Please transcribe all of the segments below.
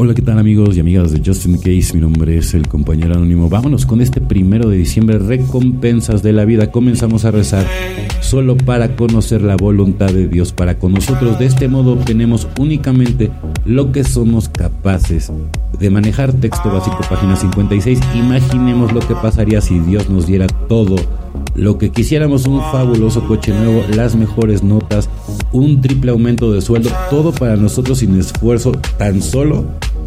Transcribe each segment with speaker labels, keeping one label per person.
Speaker 1: Hola, ¿qué tal amigos y amigas de Justin Case? Mi nombre es el compañero anónimo. Vámonos con este primero de diciembre, recompensas de la vida. Comenzamos a rezar solo para conocer la voluntad de Dios para con nosotros. De este modo obtenemos únicamente lo que somos capaces de manejar. Texto básico, página 56. Imaginemos lo que pasaría si Dios nos diera todo lo que quisiéramos, un fabuloso coche nuevo, las mejores notas, un triple aumento de sueldo, todo para nosotros sin esfuerzo, tan solo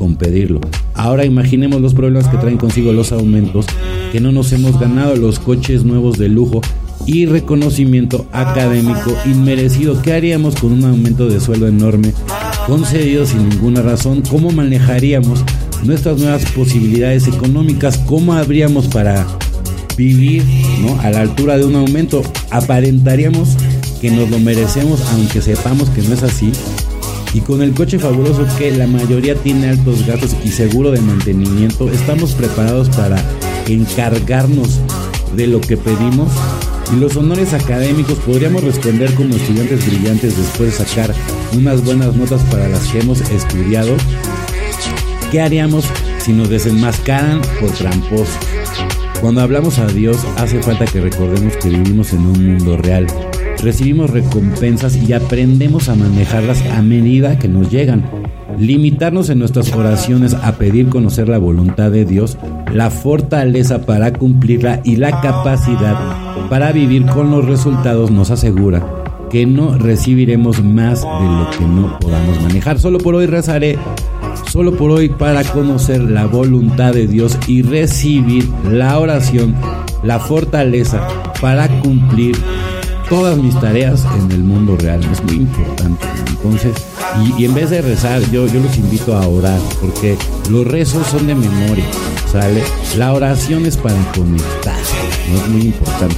Speaker 1: pedirlo. Ahora imaginemos los problemas que traen consigo los aumentos, que no nos hemos ganado los coches nuevos de lujo y reconocimiento académico inmerecido. ¿Qué haríamos con un aumento de sueldo enorme, concedido sin ninguna razón? ¿Cómo manejaríamos nuestras nuevas posibilidades económicas? ¿Cómo habríamos para vivir a la altura de un aumento? Aparentaríamos que nos lo merecemos aunque sepamos que no es así y con el coche fabuloso que la mayoría tiene altos gastos y seguro de mantenimiento, estamos preparados para encargarnos de lo que pedimos. Y los honores académicos podríamos responder como estudiantes brillantes después de sacar unas buenas notas para las que hemos estudiado. ¿Qué haríamos si nos desenmascaran por tramposos? Cuando hablamos a Dios hace falta que recordemos que vivimos en un mundo real recibimos recompensas y aprendemos a manejarlas a medida que nos llegan. Limitarnos en nuestras oraciones a pedir conocer la voluntad de Dios, la fortaleza para cumplirla y la capacidad para vivir con los resultados nos asegura que no recibiremos más de lo que no podamos manejar. Solo por hoy rezaré, solo por hoy para conocer la voluntad de Dios y recibir la oración, la fortaleza para cumplir todas mis tareas en el mundo real. Es muy importante. Entonces, y, en vez de rezar, yo, yo los invito a orar, porque los rezos son de memoria, ¿sale? La oración es para conectar, ¿no? Es muy importante.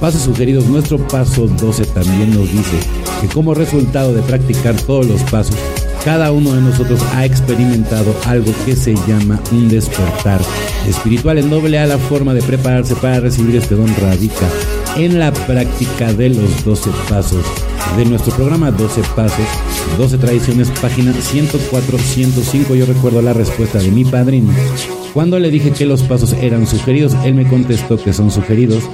Speaker 1: Pasos sugeridos, nuestro paso 12 también nos dice que como resultado de practicar todos los pasos, cada uno de nosotros ha experimentado algo que se llama un despertar espiritual en doble A. La forma de prepararse para recibir este don radica en la práctica de los 12 pasos de nuestro programa 12 Pasos, 12 Tradiciones, página 104-105. Yo recuerdo la respuesta de mi padrino. Cuando le dije que los pasos eran sugeridos, él me contestó que son sugeridos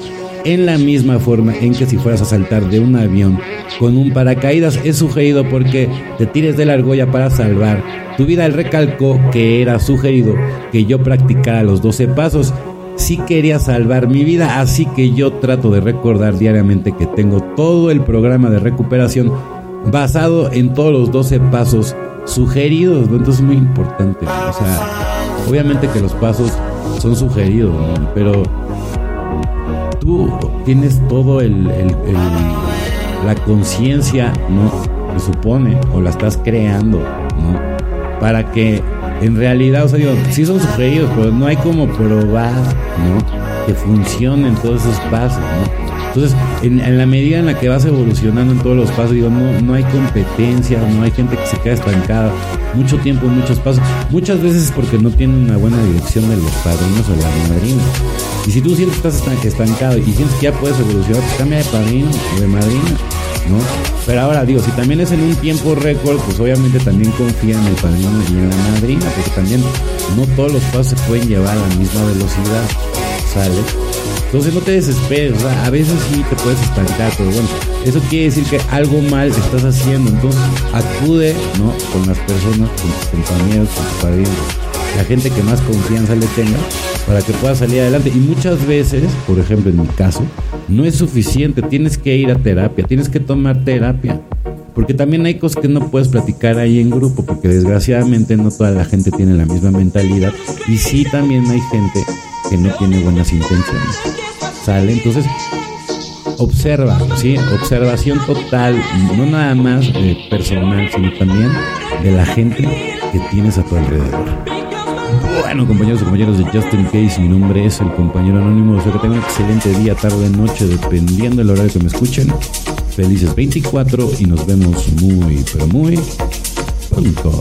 Speaker 1: en la misma forma en que si fueras a saltar de un avión con un paracaídas es sugerido porque te tires de la argolla para salvar tu vida. Él recalcó que era sugerido que yo practicara los 12 pasos sí quería salvar mi vida, así que yo trato de recordar diariamente que tengo todo el programa de recuperación basado en todos los 12 pasos sugeridos, entonces es muy importante, o sea, obviamente que los pasos son sugeridos, pero tú tienes todo el, la conciencia, ¿no? Se supone, o la estás creando, ¿no? Para que en realidad, o sea, digo, sí son sugeridos, pero no hay como probar, ¿no? Que funcionen todos esos pasos, ¿no? Entonces, en, la medida en la que vas evolucionando en todos los pasos, digo, no, no hay competencia, no hay gente que se queda estancada, mucho tiempo, muchos pasos, muchas veces es porque no tienen una buena dirección de los padrinos o la madrina. Y si tú sientes que estás estancado y sientes que ya puedes evolucionar, pues cambia de padrino o de madrina, ¿no? Pero ahora digo, si también es en un tiempo récord, pues obviamente también confía en el padrino y en la madrina, porque también no todos los pasos se pueden llevar a la misma velocidad, ¿sale? Entonces no te desesperes, a veces sí te puedes estancar, pero bueno, eso quiere decir que algo mal estás haciendo, entonces acude, ¿no? Con las personas, con tus compañeros, con tus padrinos la gente que más confianza le tenga para que pueda salir adelante. Y muchas veces, por ejemplo en mi caso, no es suficiente, tienes que ir a terapia, tienes que tomar terapia. Porque también hay cosas que no puedes platicar ahí en grupo, porque desgraciadamente no toda la gente tiene la misma mentalidad. Y sí también hay gente que no tiene buenas intenciones. ¿Sale? Entonces, observa, ¿sí? Observación total, no nada más eh, personal, sino también de la gente que tienes a tu alrededor. Bueno, compañeros y compañeros de Justin Case, mi nombre es el compañero anónimo. Espero que tengan un excelente día, tarde, noche, dependiendo del horario que me escuchen. Felices 24 y nos vemos muy, pero muy pronto.